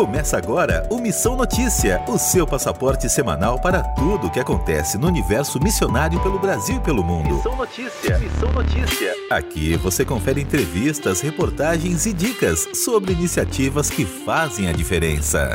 Começa agora o Missão Notícia, o seu passaporte semanal para tudo o que acontece no universo missionário pelo Brasil e pelo mundo. Missão Notícia, Missão Notícia. Aqui você confere entrevistas, reportagens e dicas sobre iniciativas que fazem a diferença.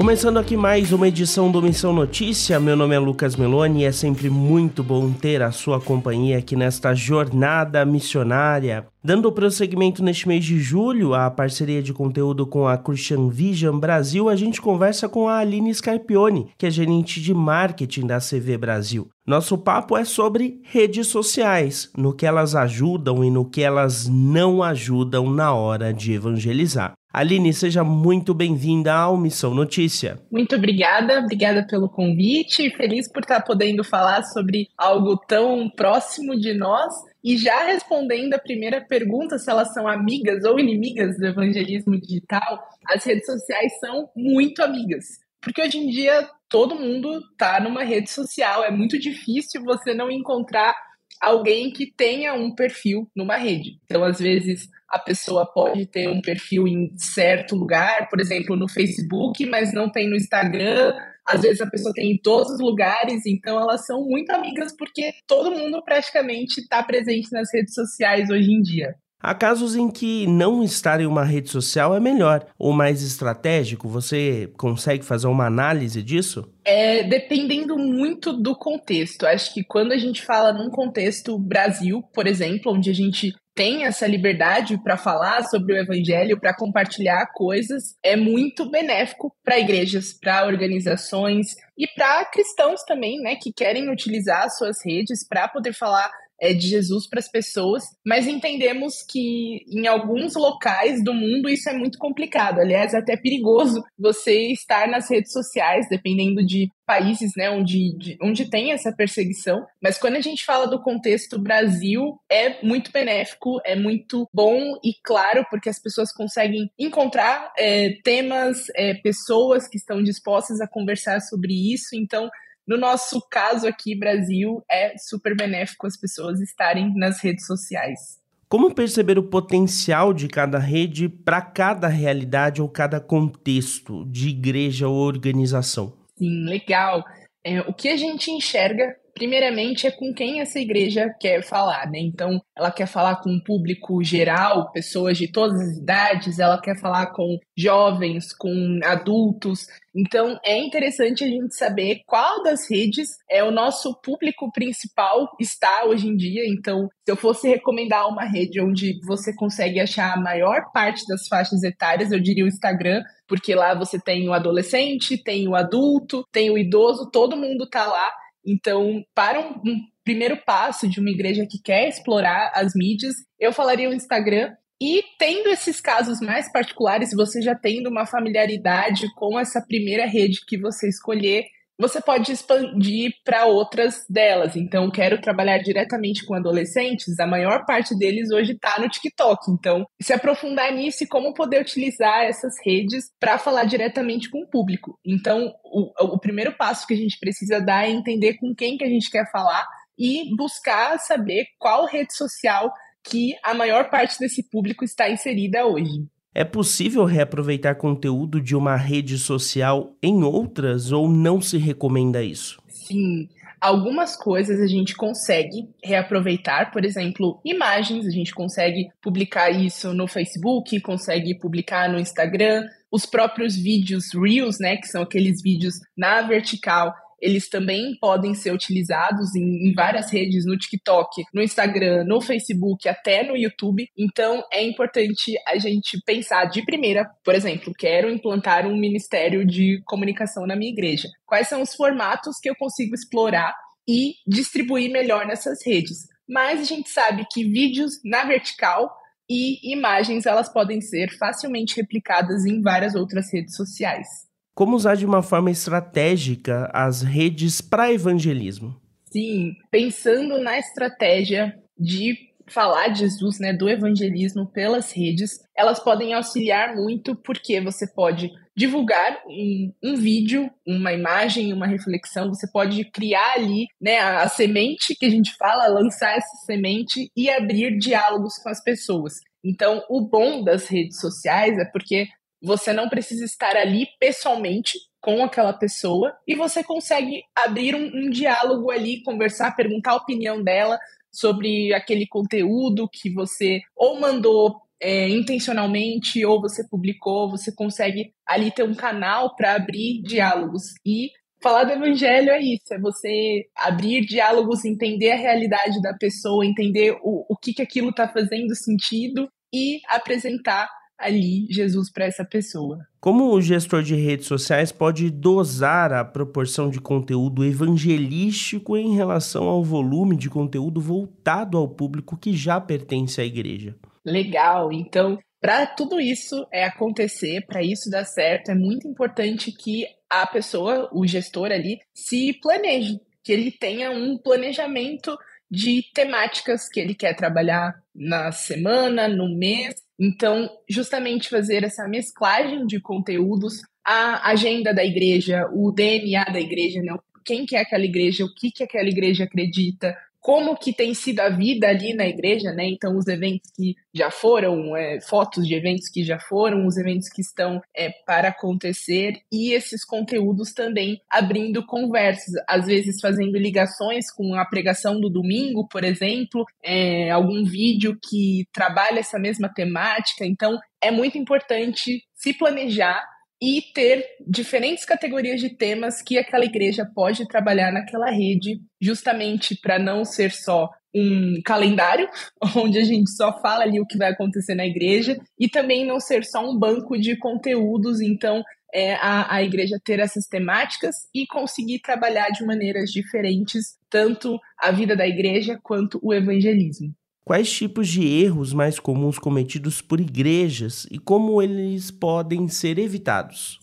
Começando aqui mais uma edição do Missão Notícia, meu nome é Lucas Meloni e é sempre muito bom ter a sua companhia aqui nesta jornada missionária. Dando prosseguimento neste mês de julho, a parceria de conteúdo com a Christian Vision Brasil, a gente conversa com a Aline Scarpione, que é gerente de marketing da CV Brasil. Nosso papo é sobre redes sociais, no que elas ajudam e no que elas não ajudam na hora de evangelizar. Aline, seja muito bem-vinda ao Missão Notícia. Muito obrigada, obrigada pelo convite. Feliz por estar podendo falar sobre algo tão próximo de nós. E já respondendo a primeira pergunta, se elas são amigas ou inimigas do evangelismo digital, as redes sociais são muito amigas. Porque hoje em dia todo mundo está numa rede social, é muito difícil você não encontrar alguém que tenha um perfil numa rede. Então, às vezes, a pessoa pode ter um perfil em certo lugar, por exemplo, no Facebook, mas não tem no Instagram. Às vezes a pessoa tem em todos os lugares, então elas são muito amigas porque todo mundo praticamente está presente nas redes sociais hoje em dia. Há casos em que não estar em uma rede social é melhor ou mais estratégico? Você consegue fazer uma análise disso? É, dependendo muito do contexto. Acho que quando a gente fala num contexto Brasil, por exemplo, onde a gente tem essa liberdade para falar sobre o evangelho, para compartilhar coisas, é muito benéfico para igrejas, para organizações e para cristãos também, né, que querem utilizar suas redes para poder falar é, de Jesus para as pessoas, mas entendemos que em alguns locais do mundo isso é muito complicado. Aliás, é até perigoso você estar nas redes sociais, dependendo de países né, onde, de, onde tem essa perseguição. Mas quando a gente fala do contexto Brasil, é muito benéfico, é muito bom e claro, porque as pessoas conseguem encontrar é, temas, é, pessoas que estão dispostas a conversar sobre isso. Então, no nosso caso aqui, Brasil, é super benéfico as pessoas estarem nas redes sociais. Como perceber o potencial de cada rede para cada realidade ou cada contexto de igreja ou organização? Sim, legal. É, o que a gente enxerga primeiramente é com quem essa igreja quer falar, né? Então, ela quer falar com um público geral, pessoas de todas as idades, ela quer falar com jovens, com adultos. Então, é interessante a gente saber qual das redes é o nosso público principal está hoje em dia. Então, se eu fosse recomendar uma rede onde você consegue achar a maior parte das faixas etárias, eu diria o Instagram, porque lá você tem o adolescente, tem o adulto, tem o idoso, todo mundo tá lá. Então, para um, um primeiro passo de uma igreja que quer explorar as mídias, eu falaria o Instagram. E tendo esses casos mais particulares, você já tendo uma familiaridade com essa primeira rede que você escolher, você pode expandir para outras delas. Então, quero trabalhar diretamente com adolescentes, a maior parte deles hoje está no TikTok. Então, se aprofundar nisso e como poder utilizar essas redes para falar diretamente com o público. Então, o, o primeiro passo que a gente precisa dar é entender com quem que a gente quer falar e buscar saber qual rede social que a maior parte desse público está inserida hoje. É possível reaproveitar conteúdo de uma rede social em outras ou não se recomenda isso? Sim. Algumas coisas a gente consegue reaproveitar, por exemplo, imagens, a gente consegue publicar isso no Facebook, consegue publicar no Instagram, os próprios vídeos Reels, né, que são aqueles vídeos na vertical, eles também podem ser utilizados em, em, várias redes, no TikTok, no Instagram, no Facebook, até no YouTube. Então é importante a gente pensar de primeira, por exemplo, quero implantar um ministério de comunicação na minha igreja. Quais são os formatos que eu consigo explorar e distribuir melhor nessas redes? Mas a gente sabe que vídeos na vertical e imagens elas podem ser facilmente replicadas em várias outras redes sociais. Como usar de uma forma estratégica as redes para evangelismo? Sim, pensando na estratégia de falar de Jesus, né, do evangelismo pelas redes, elas podem auxiliar muito porque você pode divulgar um, um, vídeo, uma imagem, uma reflexão, você pode criar ali, né, a, a semente que a gente fala, lançar essa semente e abrir diálogos com as pessoas. Então, o bom das redes sociais é porque você não precisa estar ali pessoalmente com aquela pessoa e você consegue abrir um, um diálogo ali, conversar, perguntar a opinião dela sobre aquele conteúdo que você ou mandou é, intencionalmente ou você publicou, você consegue ali ter um canal para abrir diálogos. E falar do evangelho é isso, é você abrir diálogos, entender a realidade da pessoa, entender o, o que, que aquilo está fazendo sentido e apresentar ali Jesus para essa pessoa. Como o gestor de redes sociais pode dosar a proporção de conteúdo evangelístico em relação ao volume de conteúdo voltado ao público que já pertence à igreja? Legal. Então, para tudo isso é acontecer, para isso dar certo, é muito importante que a pessoa, o gestor ali, se planeje, que ele tenha um planejamento de temáticas que ele quer trabalhar na semana, no mês. Então, justamente fazer essa mesclagem de conteúdos, a agenda da igreja, o DNA da igreja, né? quem que é aquela igreja, o que que aquela igreja acredita, como que tem sido a vida ali na igreja, né? Então, os eventos que já foram, é, fotos de eventos que já foram, os eventos que estão é, para acontecer e esses conteúdos também abrindo conversas, às vezes fazendo ligações com a pregação do domingo, por exemplo, é, algum vídeo que trabalha essa mesma temática. Então, é muito importante se planejar e ter diferentes categorias de temas que aquela igreja pode trabalhar naquela rede, justamente para não ser só um calendário, onde a gente só fala ali o que vai acontecer na igreja, e também não ser só um banco de conteúdos, então é, a, a igreja ter essas temáticas e conseguir trabalhar de maneiras diferentes, tanto a vida da igreja quanto o evangelismo. Quais tipos de erros mais comuns cometidos por igrejas e como eles podem ser evitados?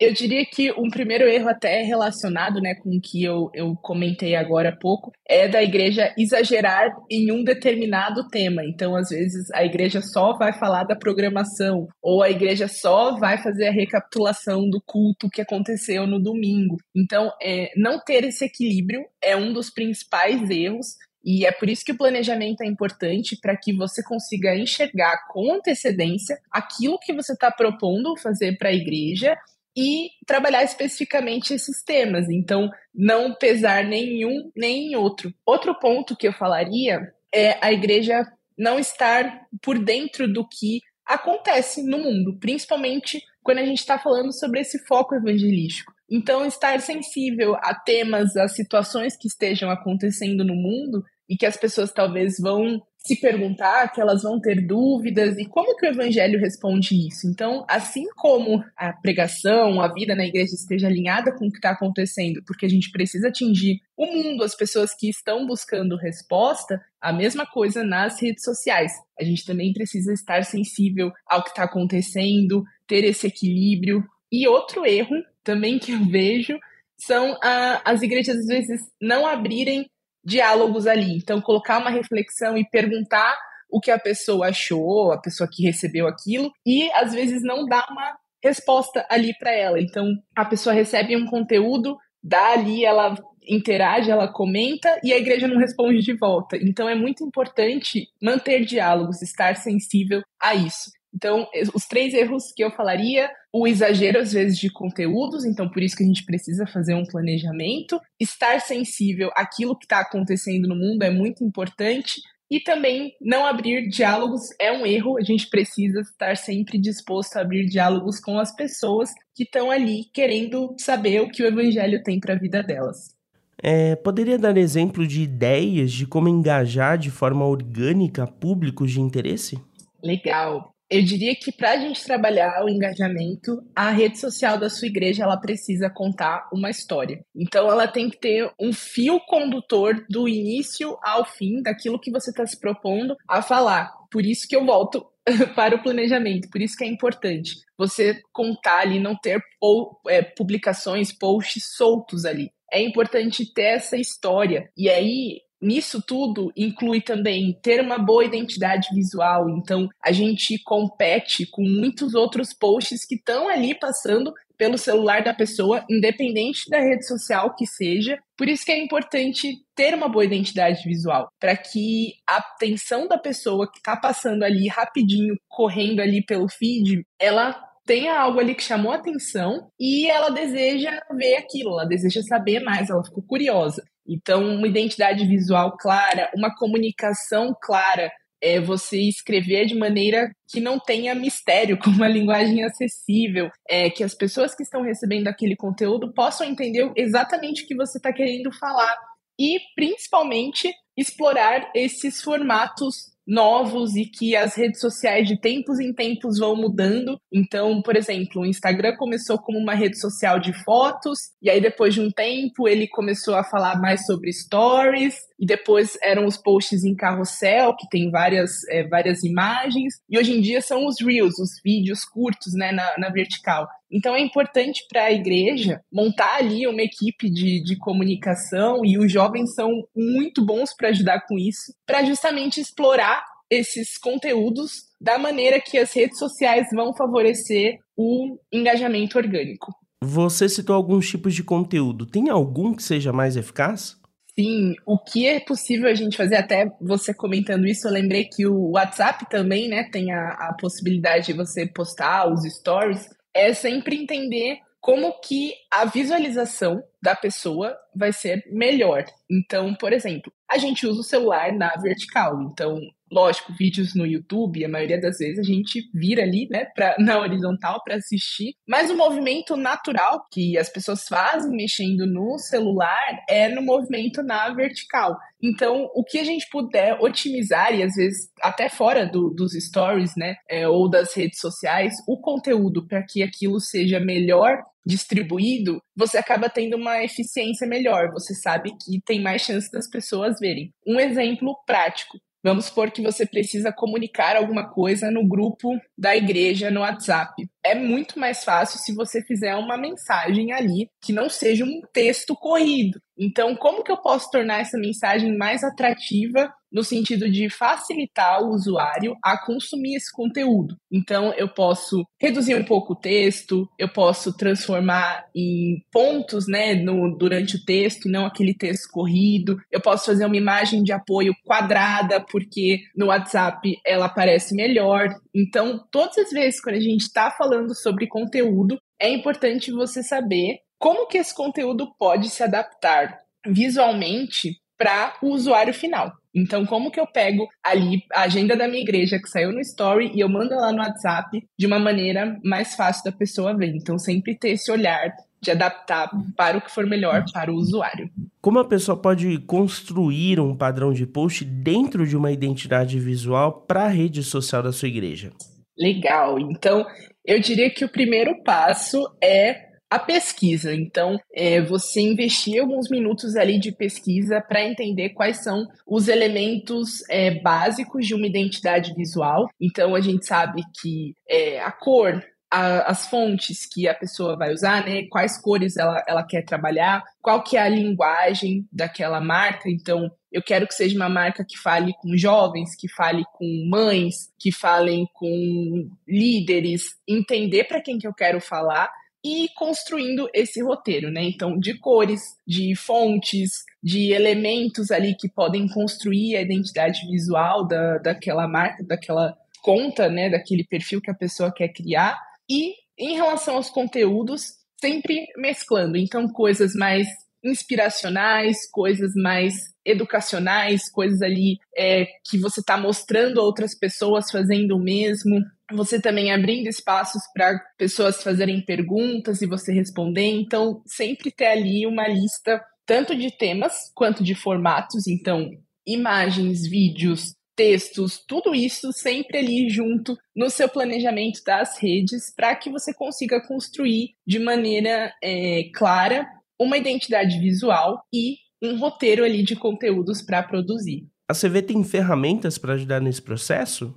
Eu diria que um primeiro erro até relacionado né, com o que eu, eu comentei agora há pouco é da igreja exagerar em um determinado tema. Então, às vezes, a igreja só vai falar da programação, ou a igreja só vai fazer a recapitulação do culto que aconteceu no domingo. Então, é, não ter esse equilíbrio é um dos principais erros e é por isso que o planejamento é importante para que você consiga enxergar com antecedência aquilo que você está propondo fazer para a igreja e trabalhar especificamente esses temas. Então, não pesar nenhum nem outro. Outro ponto que eu falaria é a igreja não estar por dentro do que acontece no mundo, principalmente quando a gente está falando sobre esse foco evangelístico. Então, estar sensível a temas, a situações que estejam acontecendo no mundo e que as pessoas talvez vão se perguntar, que elas vão ter dúvidas e como que o evangelho responde isso. Então, assim como a pregação, a vida na igreja esteja alinhada com o que está acontecendo, porque a gente precisa atingir o mundo, as pessoas que estão buscando resposta, a mesma coisa nas redes sociais. A gente também precisa estar sensível ao que está acontecendo, ter esse equilíbrio. E outro erro também que eu vejo são a, as igrejas às vezes não abrirem diálogos ali. Então, colocar uma reflexão e perguntar o que a pessoa achou, a pessoa que recebeu aquilo, e às vezes não dá uma resposta ali para ela. Então, a pessoa recebe um conteúdo, dá ali, ela interage, ela comenta e a igreja não responde de volta. Então, é muito importante manter diálogos, estar sensível a isso. Então, os três erros que eu falaria: o exagero, às vezes, de conteúdos, então por isso que a gente precisa fazer um planejamento, estar sensível àquilo que está acontecendo no mundo é muito importante. E também não abrir diálogos é um erro, a gente precisa estar sempre disposto a abrir diálogos com as pessoas que estão ali querendo saber o que o evangelho tem para a vida delas. É, poderia dar exemplo de ideias de como engajar de forma orgânica públicos de interesse? Legal eu diria que para a gente trabalhar o engajamento, a rede social da sua igreja ela precisa contar uma história. Então ela tem que ter um fio condutor do início ao fim daquilo que você está se propondo a falar. Por isso que eu volto para o planejamento, por isso que é importante você contar ali, não ter é, publicações, posts soltos ali. É importante ter essa história. E aí, nisso tudo inclui também ter uma boa identidade visual. Então, a gente compete com muitos outros posts que estão ali passando pelo celular da pessoa, independente da rede social que seja. Por isso que é importante ter uma boa identidade visual, para que a atenção da pessoa que está passando ali rapidinho, correndo ali pelo feed, ela tenha algo ali que chamou atenção e ela deseja ver aquilo, ela deseja saber mais, ela ficou curiosa. Então, uma identidade visual clara, uma comunicação clara, é você escrever de maneira que não tenha mistério, com uma linguagem acessível, é, que as pessoas que estão recebendo aquele conteúdo possam entender exatamente o que você está querendo falar e, principalmente, explorar esses formatos novos e que as redes sociais de tempos em tempos vão mudando. Então, por exemplo, o Instagram começou como uma rede social de fotos, e aí depois de um tempo ele começou a falar mais sobre stories, e depois eram os posts em carrossel, que tem várias, é, várias imagens, e hoje em dia são os reels, os vídeos curtos né, na, na vertical. Então é importante para a igreja montar ali uma equipe de, de comunicação, e os jovens são muito bons para ajudar com isso, para justamente explorar esses conteúdos da maneira que as redes sociais vão favorecer o engajamento orgânico. Você citou alguns tipos de conteúdo. Tem algum que seja mais eficaz? Sim, o que é possível a gente fazer, até você comentando isso, eu lembrei que o WhatsApp também, né, tem a, a possibilidade de você postar os stories, é sempre entender como que a visualização da pessoa vai ser melhor. Então, por exemplo, a gente usa o celular na vertical, então Lógico, vídeos no YouTube, a maioria das vezes a gente vira ali, né, pra, na horizontal para assistir. Mas o movimento natural que as pessoas fazem mexendo no celular é no movimento na vertical. Então, o que a gente puder otimizar, e às vezes até fora do, dos stories, né, é, ou das redes sociais, o conteúdo para que aquilo seja melhor distribuído, você acaba tendo uma eficiência melhor. Você sabe que tem mais chance das pessoas verem. Um exemplo prático. Vamos supor que você precisa comunicar alguma coisa no grupo da igreja no WhatsApp. É muito mais fácil se você fizer uma mensagem ali que não seja um texto corrido. Então, como que eu posso tornar essa mensagem mais atrativa no sentido de facilitar o usuário a consumir esse conteúdo? Então, eu posso reduzir um pouco o texto, eu posso transformar em pontos, né, no, durante o texto, não aquele texto corrido. Eu posso fazer uma imagem de apoio quadrada, porque no WhatsApp ela aparece melhor. Então, todas as vezes quando a gente está falando sobre conteúdo, é importante você saber como que esse conteúdo pode se adaptar visualmente para o usuário final. Então, como que eu pego ali a agenda da minha igreja que saiu no story e eu mando ela no WhatsApp de uma maneira mais fácil da pessoa ver. Então, sempre ter esse olhar de adaptar para o que for melhor para o usuário. Como a pessoa pode construir um padrão de post dentro de uma identidade visual para a rede social da sua igreja? Legal. Então, eu diria que o primeiro passo é a pesquisa. Então, é, você investir alguns minutos ali de pesquisa para entender quais são os elementos é, básicos de uma identidade visual. Então, a gente sabe que é, a cor, as fontes que a pessoa vai usar, né? Quais cores ela, ela quer trabalhar, qual que é a linguagem daquela marca. Então, eu quero que seja uma marca que fale com jovens, que fale com mães, que falem com líderes, entender para quem que eu quero falar e construindo esse roteiro, né? Então, de cores, de fontes, de elementos ali que podem construir a identidade visual da, daquela marca, daquela conta, né? Daquele perfil que a pessoa quer criar. E em relação aos conteúdos, sempre mesclando. Então, coisas mais inspiracionais, coisas mais educacionais, coisas ali é, que você está mostrando a outras pessoas fazendo o mesmo. Você também abrindo espaços para pessoas fazerem perguntas e você responder. Então, sempre ter ali uma lista tanto de temas quanto de formatos. Então, imagens, vídeos, textos, tudo isso sempre ali junto no seu planejamento das redes para que você consiga construir de maneira é, clara uma identidade visual e um roteiro ali de conteúdos para produzir. A CV tem ferramentas para ajudar nesse processo?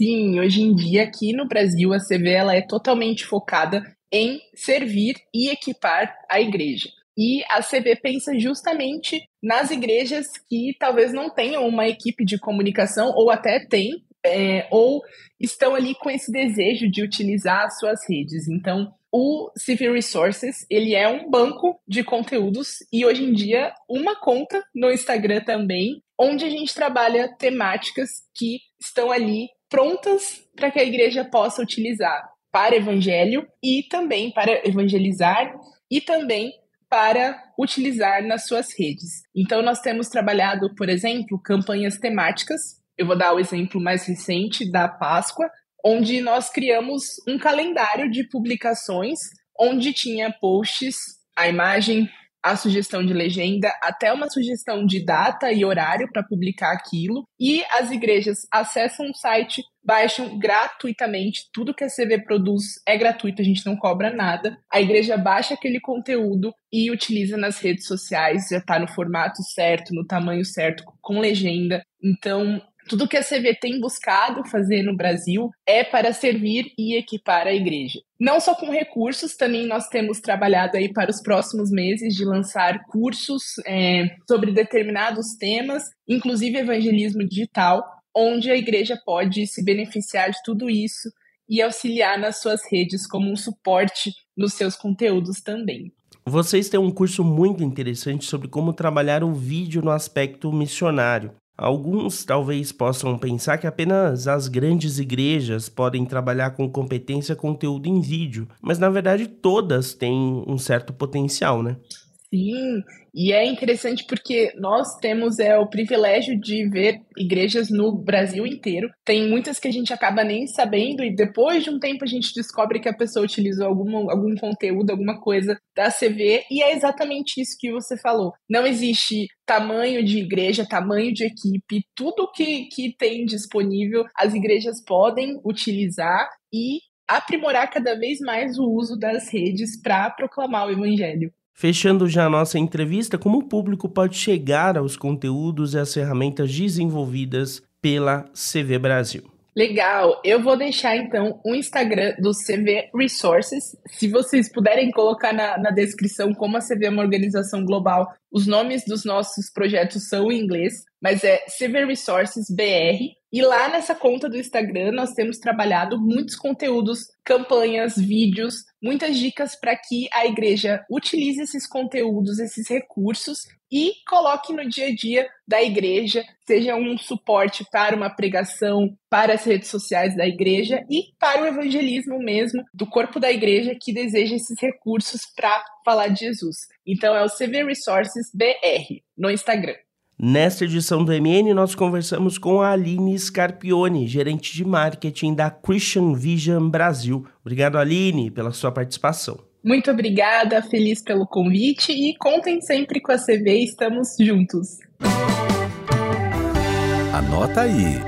Sim, hoje em dia aqui no Brasil a CV ela é totalmente focada em servir e equipar a igreja. E a CV pensa justamente nas igrejas que talvez não tenham uma equipe de comunicação, ou até tem, é, ou estão ali com esse desejo de utilizar as suas redes. Então, o CV Resources, ele é um banco de conteúdos e hoje em dia uma conta no Instagram também, onde a gente trabalha temáticas que estão ali prontas para que a igreja possa utilizar. para evangelho e também para evangelizar e também para utilizar nas suas redes. Então, nós temos trabalhado, por exemplo, campanhas temáticas. Eu vou dar o exemplo mais recente da Páscoa, onde nós criamos um calendário de publicações onde tinha posts, a imagem, a sugestão de legenda, até uma sugestão de data e horário para publicar aquilo. E as igrejas acessam o site, baixam gratuitamente. Tudo que a CV produz é gratuito, a gente não cobra nada. A igreja baixa aquele conteúdo e utiliza nas redes sociais, já está no formato certo, no tamanho certo, com legenda. Então, tudo que a CV tem buscado fazer no Brasil é para servir e equipar a igreja. Não só com recursos, também nós temos trabalhado aí para os próximos meses de lançar cursos é, sobre determinados temas, inclusive evangelismo digital, onde a igreja pode se beneficiar de tudo isso e auxiliar nas suas redes como um suporte nos seus conteúdos também. Vocês têm um curso muito interessante sobre como trabalhar o vídeo no aspecto missionário. Alguns talvez possam pensar que apenas as grandes igrejas podem trabalhar com competência conteúdo em vídeo, mas na verdade todas têm um certo potencial, né? Sim, e é interessante porque nós temos é, o privilégio de ver igrejas no Brasil inteiro. Tem muitas que a gente acaba nem sabendo, e depois de um tempo a gente descobre que a pessoa utilizou algum, algum conteúdo, alguma coisa da CV, e é exatamente isso que você falou. Não existe tamanho de igreja, tamanho de equipe, tudo que, que tem disponível, as igrejas podem utilizar e aprimorar cada vez mais o uso das redes para proclamar o evangelho. Fechando já a nossa entrevista, como o público pode chegar aos conteúdos e às ferramentas desenvolvidas pela CV Brasil? Legal, eu vou deixar então o Instagram do CV Resources. Se vocês puderem colocar na, na descrição como a CV é uma organização global, os nomes dos nossos projetos são em inglês, mas é CV Resources BR. E lá nessa conta do Instagram nós temos trabalhado muitos conteúdos, campanhas, vídeos, muitas dicas para que a igreja utilize esses conteúdos, esses recursos e coloque no dia a dia da igreja, seja um suporte para uma pregação, para as redes sociais da igreja e para o evangelismo mesmo do corpo da igreja que deseja esses recursos para falar de Jesus. Então é o CV Resources BR no Instagram. Nesta edição do MN, nós conversamos com a Aline Scarpione, gerente de marketing da Christian Vision Brasil. Obrigado, Aline, pela sua participação. Muito obrigada, feliz pelo convite e contem sempre com a CV, estamos juntos. Anota aí.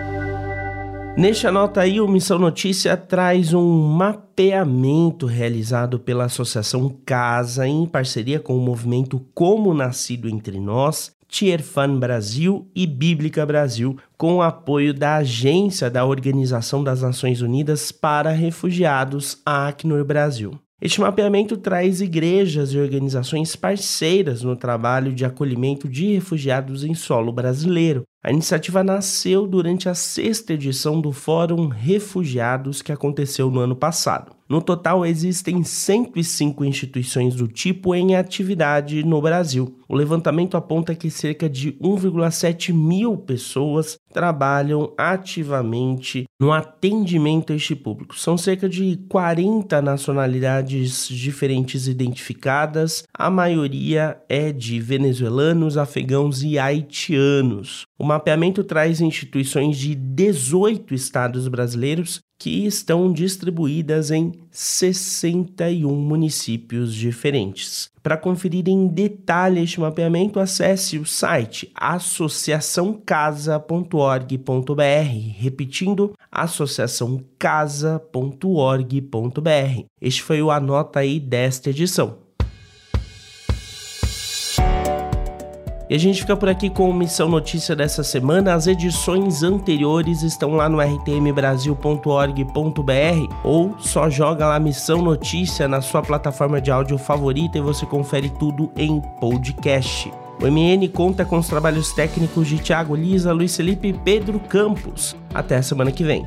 Neste Anota aí, o Missão Notícia traz um mapeamento realizado pela Associação Casa em parceria com o movimento Como Nascido Entre Nós Tierfan Brasil e Bíblica Brasil, com o apoio da Agência da Organização das Nações Unidas para Refugiados, a Acnur Brasil. Este mapeamento traz igrejas e organizações parceiras no trabalho de acolhimento de refugiados em solo brasileiro. A iniciativa nasceu durante a sexta edição do Fórum Refugiados que aconteceu no ano passado. No total, existem 105 instituições do tipo em atividade no Brasil. O levantamento aponta que cerca de 1,7 mil pessoas trabalham ativamente no atendimento a este público. São cerca de 40 nacionalidades diferentes identificadas, a maioria é de venezuelanos, afegãos e haitianos. O mapeamento traz instituições de 18 estados brasileiros que estão distribuídas em 61 municípios diferentes. Para conferir em detalhe este mapeamento, acesse o site associaçãocasa.org.br, repetindo associaçãocasa.org.br. Este foi o anota aí desta edição. E a gente fica por aqui com Missão Notícia dessa semana. As edições anteriores estão lá no rtmbrasil.org.br ou só joga lá Missão Notícia na sua plataforma de áudio favorita e você confere tudo em podcast. O MN conta com os trabalhos técnicos de Thiago Lisa, Luiz Felipe e Pedro Campos. Até a semana que vem.